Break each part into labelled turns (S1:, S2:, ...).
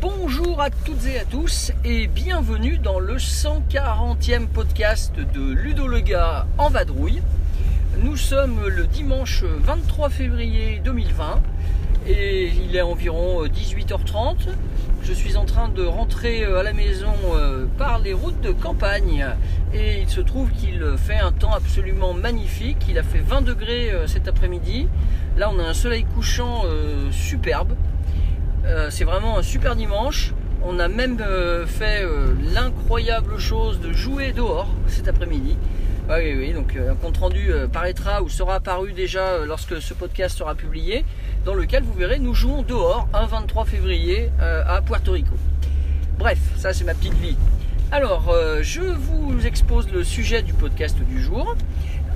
S1: Bonjour à toutes et à tous et bienvenue dans le 140e podcast de Ludo le gars en vadrouille. Nous sommes le dimanche 23 février 2020 et il est environ 18h30. Je suis en train de rentrer à la maison euh, par les routes de campagne et il se trouve qu'il fait un temps absolument magnifique. Il a fait 20 degrés euh, cet après-midi. Là, on a un soleil couchant euh, superbe. C'est vraiment un super dimanche. On a même fait l'incroyable chose de jouer dehors cet après-midi. Ah oui, oui, donc un compte rendu paraîtra ou sera apparu déjà lorsque ce podcast sera publié dans lequel vous verrez nous jouons dehors un 23 février euh, à Puerto Rico. Bref, ça c'est ma petite vie. Alors, euh, je vous expose le sujet du podcast du jour.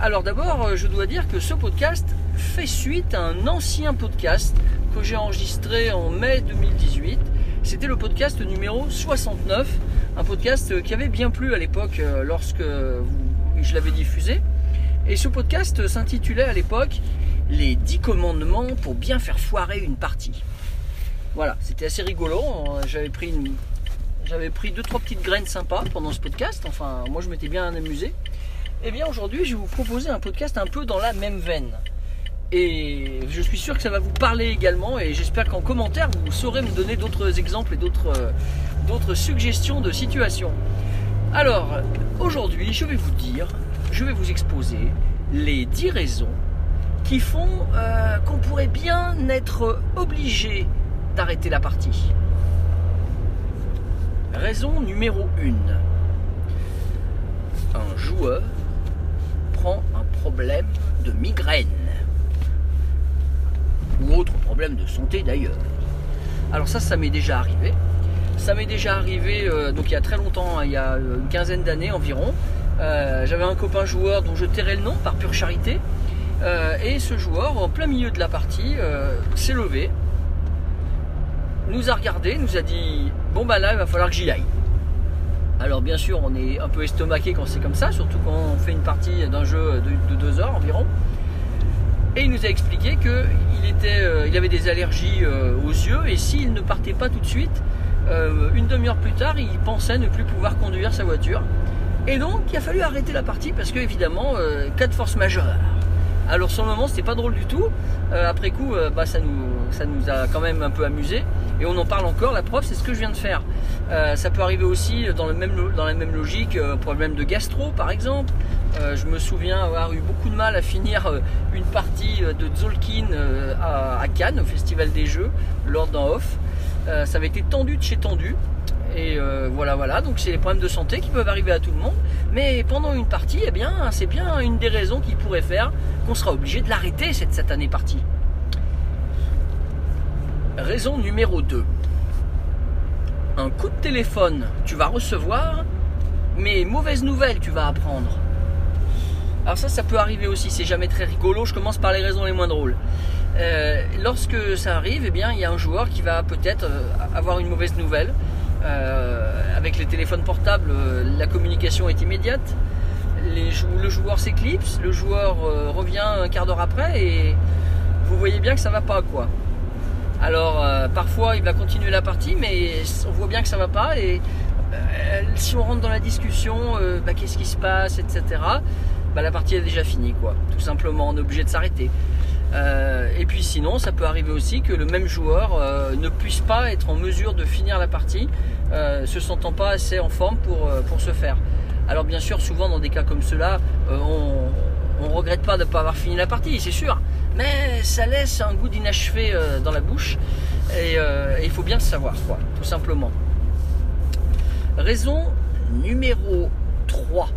S1: Alors d'abord, euh, je dois dire que ce podcast fait suite à un ancien podcast que j'ai enregistré en mai 2018. C'était le podcast numéro 69, un podcast qui avait bien plu à l'époque lorsque je l'avais diffusé. Et ce podcast s'intitulait à l'époque les 10 commandements pour bien faire foirer une partie. Voilà, c'était assez rigolo. J'avais pris une, j'avais pris deux trois petites graines sympas pendant ce podcast. Enfin, moi je m'étais bien amusé. Et eh bien aujourd'hui, je vais vous proposer un podcast un peu dans la même veine. Et je suis sûr que ça va vous parler également. Et j'espère qu'en commentaire, vous saurez me donner d'autres exemples et d'autres, d'autres suggestions de situations. Alors, aujourd'hui, je vais vous dire, je vais vous exposer les 10 raisons qui font euh, qu'on pourrait bien être obligé d'arrêter la partie. Raison numéro 1. Un joueur prend un problème de migraine ou autre problème de santé d'ailleurs. Alors ça, ça m'est déjà arrivé. Ça m'est déjà arrivé euh, donc il y a très longtemps, il y a une quinzaine d'années environ. Euh, j'avais un copain joueur dont je tairai le nom par pure charité, euh, et ce joueur, en plein milieu de la partie, euh, s'est levé, nous a regardé, nous a dit Bon, bah là, il va falloir que j'y aille. Alors, bien sûr, on est un peu estomaqué quand c'est comme ça, surtout quand on fait une partie d'un jeu de, deux heures environ. Et il nous a expliqué qu'il euh, il avait des allergies aux yeux et s'il ne partait pas tout de suite, une demi-heure plus tard, il pensait ne plus pouvoir conduire sa voiture. Et donc, il a fallu arrêter la partie parce que, évidemment, cas de force majeure. Alors sur le moment c'était pas drôle du tout. Euh, après coup euh, bah, ça, nous, a quand même un peu amusé. Et on en parle encore, la preuve c'est ce que je viens de faire. Euh, ça peut arriver aussi dans, la même logique, problème de gastro par exemple. je me souviens avoir eu beaucoup de mal à finir une partie de Zolkin à, Cannes, au Festival des Jeux, lors d'un off. Ça avait été tendu de chez tendu. Et euh, voilà, voilà. Donc c'est les problèmes de santé qui peuvent arriver à tout le monde. Mais pendant une partie, eh bien, c'est bien une des raisons qui pourrait faire qu'on sera obligé de l'arrêter cette satanée partie. Raison numéro 2. Un coup de téléphone, tu vas recevoir, mais mauvaise nouvelle, tu vas apprendre. Alors ça, ça peut arriver aussi, c'est jamais très rigolo. Je commence par les raisons les moins drôles. Euh, lorsque ça arrive, eh bien, il y a un joueur qui va peut-être euh, avoir une mauvaise nouvelle. Euh, avec les téléphones portables, la communication est immédiate. le joueur s'éclipse, le joueur revient un quart d'heure après et vous voyez bien que ça va pas quoi. Alors parfois il va continuer la partie, mais on voit bien que ça va pas et si on rentre dans la discussion, bah, qu'est-ce qui se passe, etc. Bah, la partie est déjà finie quoi. Tout simplement, on est obligé de s'arrêter. Et puis sinon, ça peut arriver aussi que le même joueur ne puisse pas être en mesure de finir la partie euh, se sentant pas assez en forme pour, euh, pour se faire. Alors bien sûr, souvent dans des cas comme cela, euh, on ne regrette pas de ne pas avoir fini la partie, c'est sûr, mais ça laisse un goût d'inachevé dans la bouche et il faut bien le savoir, quoi, tout simplement. Raison numéro 3.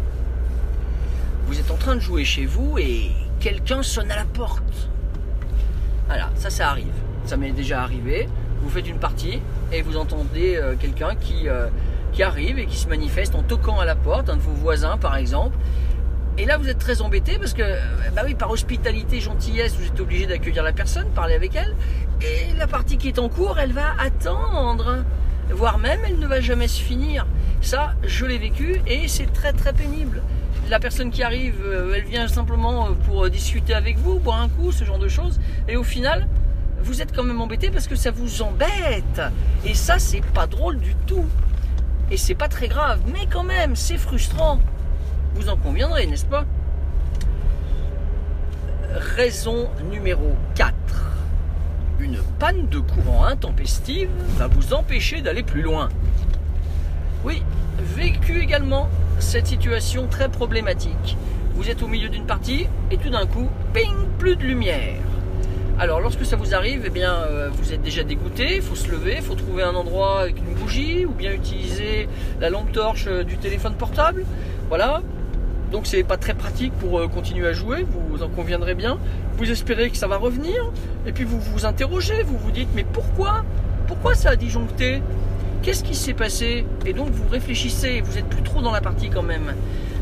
S1: Vous êtes en train de jouer chez vous et quelqu'un sonne à la porte. Voilà, ça, ça arrive. Ça m'est déjà arrivé vous faites une partie et vous entendez euh, quelqu'un qui, euh, qui arrive et qui se manifeste en toquant à la porte, un de vos voisins par exemple. Et là, vous êtes très embêté parce que, euh, bah oui, par hospitalité, gentillesse, vous êtes obligé d'accueillir la personne, parler avec elle. Et la partie qui est en cours, elle va attendre. Voire même, elle ne va jamais se finir. Ça, je l'ai vécu et c'est très très pénible. La personne qui arrive, euh, elle vient simplement euh, pour discuter avec vous, boire un coup, ce genre de choses. Et au final, vous êtes quand même embêté parce que ça vous embête. Et ça, c'est pas drôle du tout. Et c'est pas très grave, mais quand même, c'est frustrant. Vous en conviendrez, n'est-ce pas? Raison numéro 4. Une panne de courant intempestive va vous empêcher d'aller plus loin. Oui, vécu également cette situation très problématique. Vous êtes au milieu d'une partie et tout d'un coup, ping, plus de lumière. Alors lorsque ça vous arrive, eh bien euh, vous êtes déjà dégoûté, il faut se lever, il faut trouver un endroit avec une bougie ou bien utiliser la lampe torche euh, du téléphone portable. Voilà. Donc c'est pas très pratique pour euh, continuer à jouer, vous en conviendrez bien. Vous espérez que ça va revenir et puis vous vous interrogez, vous vous dites mais pourquoi? Pourquoi ça a disjoncté? Qu'est-ce qui s'est passé Et donc vous réfléchissez, vous êtes plus trop dans la partie quand même.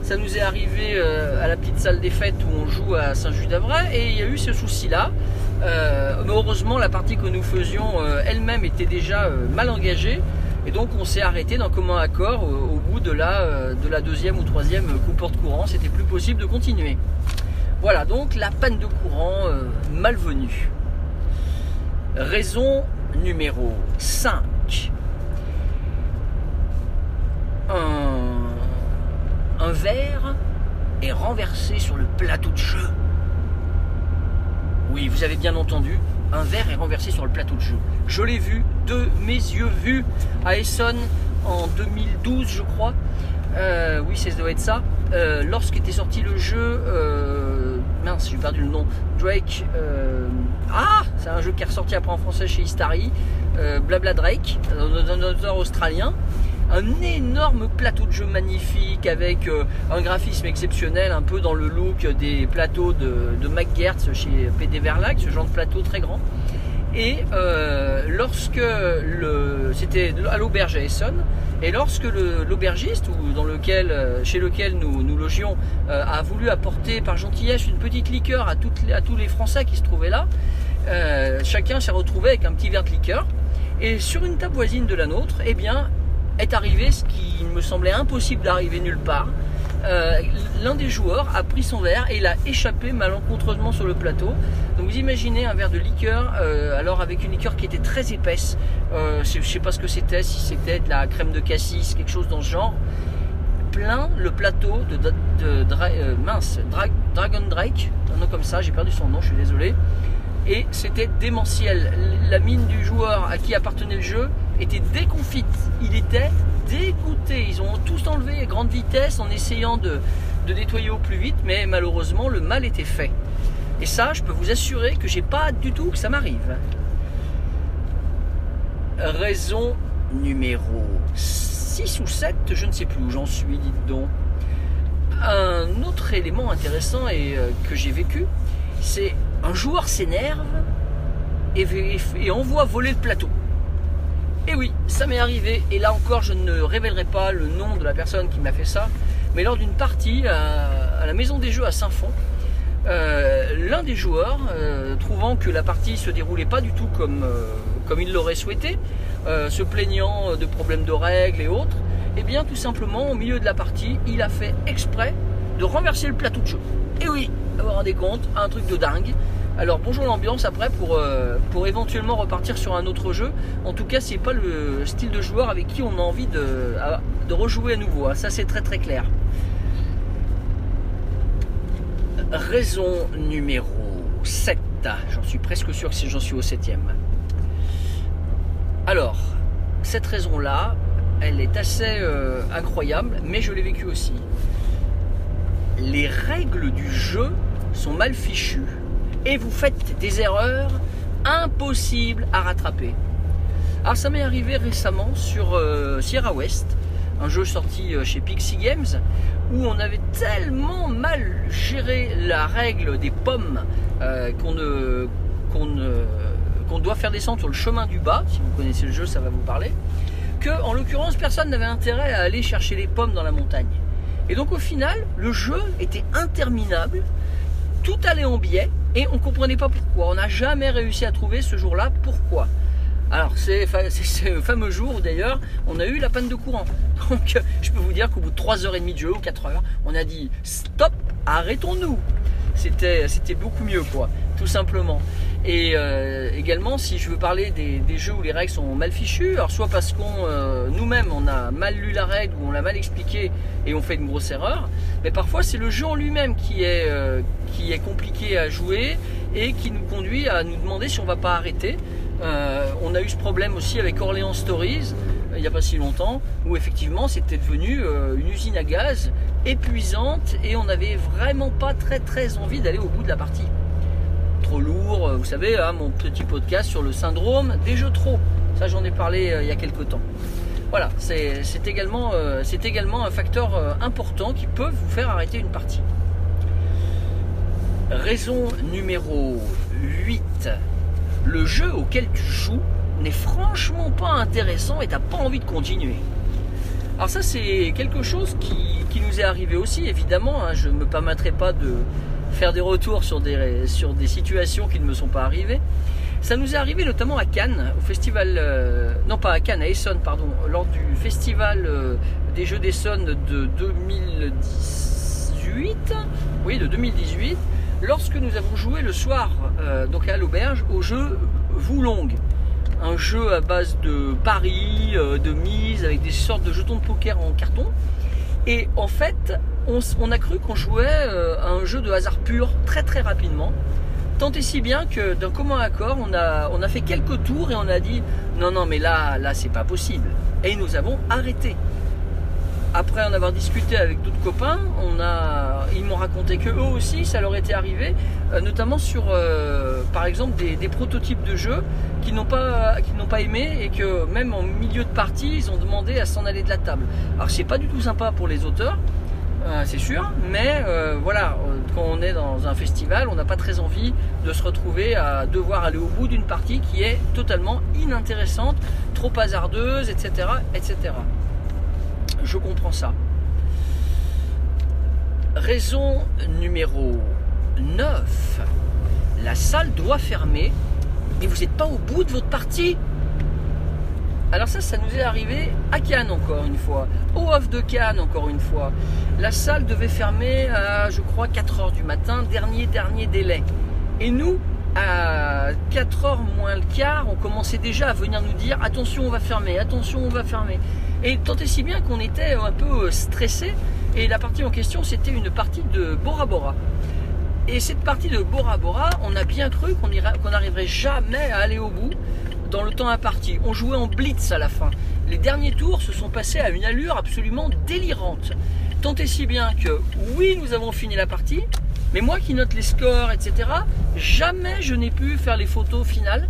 S1: Ça nous est arrivé à la petite salle des fêtes où on joue à Saint-Just-d'Avray et il y a eu ce souci-là. Euh, mais heureusement, la partie que nous faisions euh, elle-même était déjà euh, mal engagée. Et donc on s'est arrêté d'un commun accord au bout de la, de la deuxième ou troisième coupure de courant. C'était plus possible de continuer. Voilà donc la panne de courant malvenue. Raison numéro 5. Un, verre est renversé sur le plateau de jeu. Oui, vous avez bien entendu, un verre est renversé sur le plateau de jeu. Je l'ai vu, de mes yeux vus, à Essonne en 2012, je crois. Euh, oui, ça doit être ça. Euh, lorsqu'était sorti le jeu, euh, mince, j'ai perdu le nom. Drake. ah, c'est un jeu qui est ressorti après en français chez Istari. Blabla Drake, un auteur australien un énorme plateau de jeu magnifique avec euh, un graphisme exceptionnel, un peu dans le look des plateaux de, de McGertz chez PD Verlag, ce genre de plateau très grand. Et euh, lorsque c'était à l'auberge à Essonne, et lorsque l'aubergiste, ou dans lequel, euh, chez lequel nous, nous logions, a voulu apporter par gentillesse une petite liqueur à tous les Français qui se trouvaient là, chacun s'est retrouvé avec un petit verre de liqueur. Et sur une table voisine de la nôtre, eh bien, est arrivé ce qui me semblait impossible d'arriver nulle part. Euh, l'un des joueurs a pris son verre et l'a échappé malencontreusement sur le plateau. Donc vous imaginez un verre de liqueur, euh, alors avec une liqueur qui était très épaisse. Euh, je sais pas ce que c'était, si c'était de la crème de cassis, quelque chose dans ce genre. Plein le plateau de, de, mince, Dragon Drake, un nom comme ça, j'ai perdu son nom, je suis désolé. Et c'était démentiel. La mine du joueur à qui appartenait le jeu était déconfite. Il était dégoûté. Ils ont tous enlevé à grande vitesse en essayant de, nettoyer au plus vite, mais malheureusement le mal était fait. Et ça, je peux vous assurer que j'ai pas du tout que ça m'arrive. Raison numéro 6 ou 7, je ne sais plus où j'en suis, dites donc. Un autre élément intéressant et euh, que j'ai vécu, c'est un joueur s'énerve et envoie voler le plateau. Et oui, ça m'est arrivé, et là encore, je ne révélerai pas le nom de la personne qui m'a fait ça, mais lors d'une partie à, la maison des jeux à Saint-Fond, euh, l'un des joueurs, euh, trouvant que la partie se déroulait pas du tout comme, euh, il l'aurait souhaité, se plaignant de problèmes de règles et autres, et eh bien tout simplement au milieu de la partie, il a fait exprès de renverser le plateau de jeu. Et oui, vous vous rendez compte, un truc de dingue. Alors bonjour l'ambiance après pour, euh, pour éventuellement repartir sur un autre jeu. En tout cas, c'est pas le style de joueur avec qui on a envie de, rejouer à nouveau. Hein. Ça c'est très très clair. Raison numéro 7. J'en suis presque sûr que j'en suis au septième. Alors, cette raison-là, elle est assez euh, incroyable, mais je l'ai vécue aussi. Les règles du jeu sont mal fichues et vous faites des erreurs impossibles à rattraper. Alors ça m'est arrivé récemment sur euh, Sierra West, un jeu sorti euh, chez Pixie Games, où on avait tellement mal géré la règle des pommes euh, qu'on qu'on doit faire descendre sur le chemin du bas, si vous connaissez le jeu ça va vous parler, que en l'occurrence personne n'avait intérêt à aller chercher les pommes dans la montagne. Et donc au final, le jeu était interminable, tout allait en biais et on ne comprenait pas pourquoi. On n'a jamais réussi à trouver ce jour-là pourquoi. Alors c'est ce fameux jour d'ailleurs, on a eu la panne de courant. Donc je peux vous dire qu'au bout de 3h30 de jeu ou 4h, on a dit stop, arrêtons-nous. C'était beaucoup mieux quoi, tout simplement. Et euh, également, si je veux parler des, jeux où les règles sont mal fichues, alors soit parce qu'on euh, nous-mêmes on a mal lu la règle ou on l'a mal expliqué et on fait une grosse erreur, mais parfois c'est le jeu en lui-même qui est euh, qui est compliqué à jouer et qui nous conduit à nous demander si on va pas arrêter. on a eu ce problème aussi avec Orléans Stories il n'y a pas si longtemps, où effectivement c'était devenu une usine à gaz épuisante et on n'avait vraiment pas très très envie d'aller au bout de la partie lourd. Vous savez, hein, mon petit podcast sur le syndrome des jeux trop. Ça, j'en ai parlé euh, il y a quelques temps. Voilà, c'est également, euh, également un facteur euh, important qui peut vous faire arrêter une partie. Raison numéro 8. Le jeu auquel tu joues n'est franchement pas intéressant et t'as pas envie de continuer. Alors ça c'est quelque chose qui, nous est arrivé aussi évidemment. Hein. je ne me permettrai pas de, faire des retours sur des, sur des situations qui ne me sont pas arrivées. Ça nous est arrivé notamment à Cannes, au festival, euh, non pas à Cannes, à Essonne, pardon, lors du festival euh, des Jeux d'Essonne de 2018, oui, de 2018, lorsque nous avons joué le soir, euh, donc à l'auberge, au jeu Voulong. Un jeu à base de paris, de mise, avec des sortes de jetons de poker en carton. Et en fait, on, a cru qu'on jouait euh, un jeu de hasard pur très très rapidement. Tant et si bien que d'un commun accord, on a, on a fait quelques tours et on a dit non, non, mais là, là, c'est pas possible. Et nous avons arrêté après en avoir discuté avec d'autres copains, ils m'ont raconté que eux aussi, ça leur était arrivé, euh, notamment sur, euh, par exemple, des, prototypes de jeux qu'ils n'ont pas, n'ont pas aimé et que même en milieu de partie, ils ont demandé à s'en aller de la table. Alors c'est pas du tout sympa pour les auteurs, euh, c'est sûr, mais voilà, quand on est dans un festival, on n'a pas très envie de se retrouver à devoir aller au bout d'une partie qui est totalement inintéressante, trop hasardeuse, etc., etc je comprends ça. Raison numéro 9. La salle doit fermer et vous n'êtes pas au bout de votre partie. Alors ça, ça nous est arrivé à Cannes encore une fois, au off de Cannes encore une fois. La salle devait fermer à, je crois, 4h du matin, dernier, dernier délai. Et nous, à 4h moins le quart, on commençait déjà à venir nous dire, attention, on va fermer, attention, on va fermer. Et tant et si bien qu'on était un peu stressé. Et la partie en question, c'était une partie de Bora Bora. Et cette partie de Bora Bora, on a bien cru qu'on n'arriverait jamais à aller au bout dans le temps imparti. On jouait en blitz à la fin. Les derniers tours se sont passés à une allure absolument délirante. Tant et si bien que, oui, nous avons fini la partie, mais moi qui note les scores, etc., jamais je n'ai pu faire les photos finales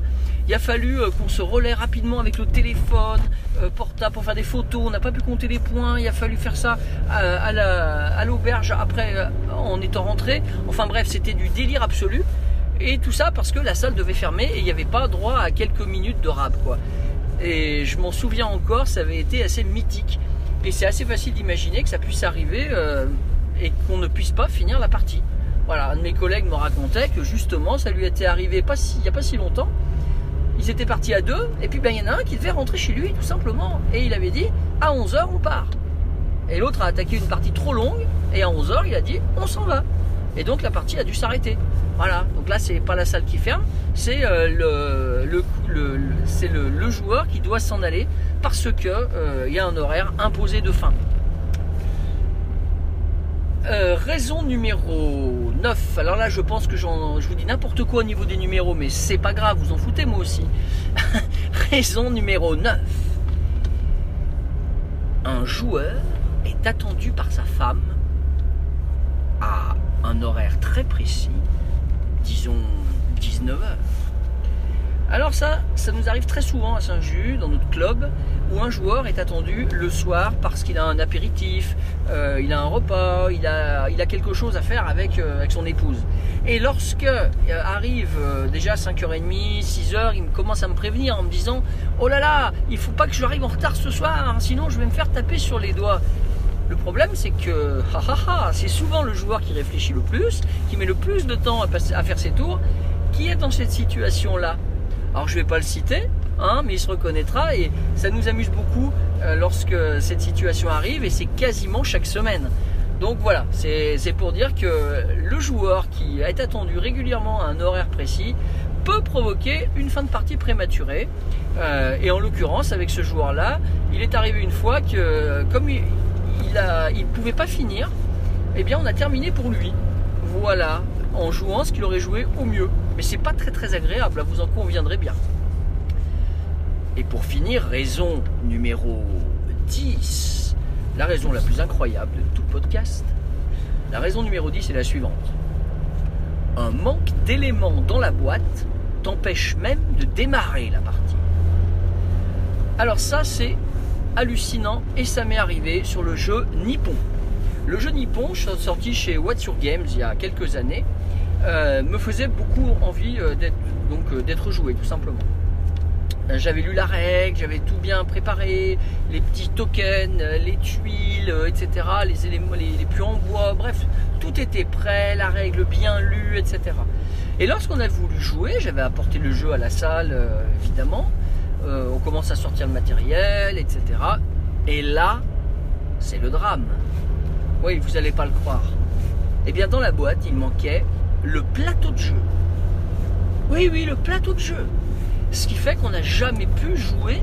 S1: il a fallu euh, qu'on se relaie rapidement avec le téléphone euh, portable pour faire des photos. On n'a pas pu compter les points. Il a fallu faire ça euh, à l'auberge après en étant rentré. Enfin bref, c'était du délire absolu. Et tout ça parce que la salle devait fermer et il n'y avait pas droit à quelques minutes de rap quoi. Et je m'en souviens encore, ça avait été assez mythique. Et c'est assez facile d'imaginer que ça puisse arriver et qu'on ne puisse pas finir la partie. Voilà, un de mes collègues me racontait que justement ça lui était arrivé pas il n'y a pas si longtemps ils étaient partis à deux, et puis ben, il y en a un qui devait rentrer chez lui tout simplement. Et il avait dit à 11h on part. Et l'autre a attaqué une partie trop longue, et à 11h il a dit on s'en va. Et donc la partie a dû s'arrêter. Voilà, donc là c'est pas la salle qui ferme, c'est euh, le, joueur qui doit s'en aller parce que euh, y a un horaire imposé de fin. Raison numéro 9. Alors là, je pense que je vous dis n'importe quoi au niveau des numéros, mais c'est pas grave, vous en foutez moi aussi. raison numéro 9. Un joueur est attendu par sa femme à un horaire très précis, disons 19 heures. Alors ça, ça nous arrive très souvent à Saint-Just, dans notre club, où un joueur est attendu le soir parce qu'il a un apéritif, euh, il a un repas, il a, quelque chose à faire avec, euh, son épouse. Et lorsque euh, arrive déjà 5h30, 6h, il commence à me prévenir en me disant Oh là là, il faut pas que je arrive en retard ce soir, hein, sinon je vais me faire taper sur les doigts. Le problème, c'est que c'est souvent le joueur qui réfléchit le plus, qui met le plus de temps à faire ses tours, qui est dans cette situation-là. Alors je vais pas le citer, hein, mais il se reconnaîtra et ça nous amuse beaucoup euh, lorsque cette situation arrive et c'est quasiment chaque semaine. Donc voilà, c'est pour dire que le joueur qui est attendu régulièrement à un horaire précis peut provoquer une fin de partie prématurée. Euh, et en l'occurrence, avec ce joueur-là, il est arrivé une fois que, comme il il pouvait pas finir, eh bien, on a terminé pour lui. Voilà, en jouant ce qu'il aurait joué au mieux. Mais c'est pas très très agréable, vous en conviendrez bien. Et pour finir, raison numéro 10, la raison la plus incroyable de tout podcast. La raison numéro 10 est la suivante. Un manque d'éléments dans la boîte t'empêche même de démarrer la partie. Alors ça, c'est hallucinant et ça m'est arrivé sur le jeu Nippon. Le jeu Nippon, sorti chez What's Your Games il y a quelques années, euh, me faisait beaucoup envie euh, d'être donc euh, d'être joué tout simplement. J'avais lu la règle, j'avais tout bien préparé, les petits tokens, les tuiles, etc., les éléments, les, les puits en bois, bref, tout était prêt, la règle bien lue, etc. Et lorsqu'on a voulu jouer, j'avais apporté le jeu à la salle, évidemment. On commence à sortir le matériel, etc. Et là, c'est le drame. Oui, vous n'allez pas le croire. Eh bien, dans la boîte, il manquait le plateau de jeu. Oui, oui, le plateau de jeu. Ce qui fait qu'on n'a jamais pu jouer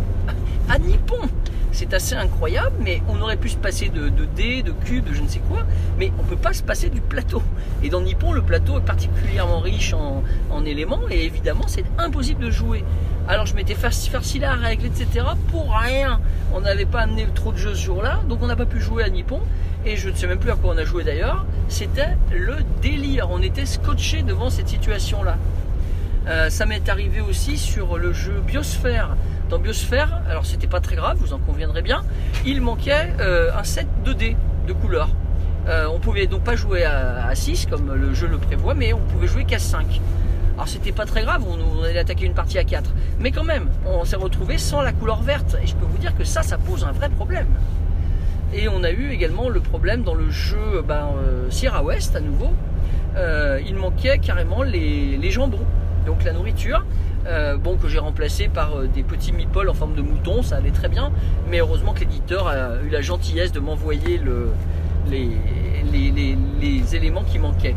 S1: à Nippon. C'est assez incroyable, mais on aurait pu se passer de, dés, de cubes, de je ne sais quoi, mais on ne peut pas se passer du plateau. Et dans Nippon, le plateau est particulièrement riche en, en éléments, et évidemment, c'est impossible de jouer. Alors je m'étais farci la règle, etc. pour rien. On n'avait pas amené trop de jeux ce jour-là, donc on n'a pas pu jouer à Nippon. Et je ne sais même plus à quoi on a joué d'ailleurs. C'était le délire. On était scotché devant cette situation-là. Euh, ça m'est arrivé aussi sur le jeu Biosphère. Dans Biosphère, alors c'était pas très grave, vous en conviendrez bien, il manquait euh, un set 2D de couleurs. Euh, on pouvait donc pas jouer à, 6 comme le jeu le prévoit, mais on pouvait jouer qu'à 5. Alors c'était pas très grave, on, on allait attaquer une partie à 4. Mais quand même, on s'est retrouvé sans la couleur verte. Et je peux vous dire que ça, ça pose un vrai problème. Et on a eu également le problème dans le jeu ben, euh, Sierra West à nouveau. Euh, il manquait carrément les, jambons, donc la nourriture. Euh, bon, que j'ai remplacé par euh, des petits meeples en forme de mouton, ça allait très bien. Mais heureusement que l'éditeur a eu la gentillesse de m'envoyer le, les, les, les, les éléments qui manquaient.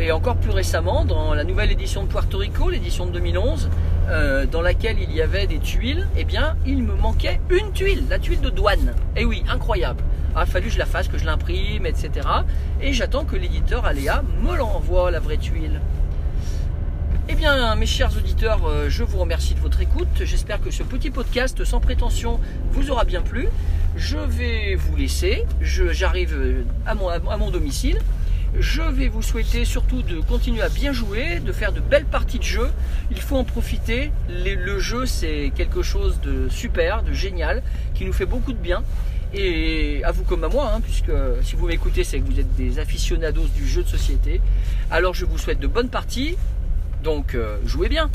S1: Et encore plus récemment, dans la nouvelle édition de Puerto Rico, l'édition de 2011, euh, dans laquelle il y avait des tuiles, eh bien, il me manquait une tuile, la tuile de douane. Et oui, incroyable. Ah, il a fallu que je la fasse, que je l'imprime, etc. Et j'attends que l'éditeur Aléa me l'envoie, la vraie tuile. Eh bien, mes chers auditeurs, euh, je vous remercie de votre écoute. J'espère que ce petit podcast sans prétention vous aura bien plu. Je vais vous laisser. J'arrive euh, à mon domicile. Je vais vous souhaiter surtout de continuer à bien jouer, de faire de belles parties de jeu. Il faut en profiter. Le jeu, c'est quelque chose de super, de génial, qui nous fait beaucoup de bien. Et à vous comme à moi, hein, puisque si vous m'écoutez, c'est que vous êtes des aficionados du jeu de société. Alors je vous souhaite de bonnes parties. Donc euh, jouez bien.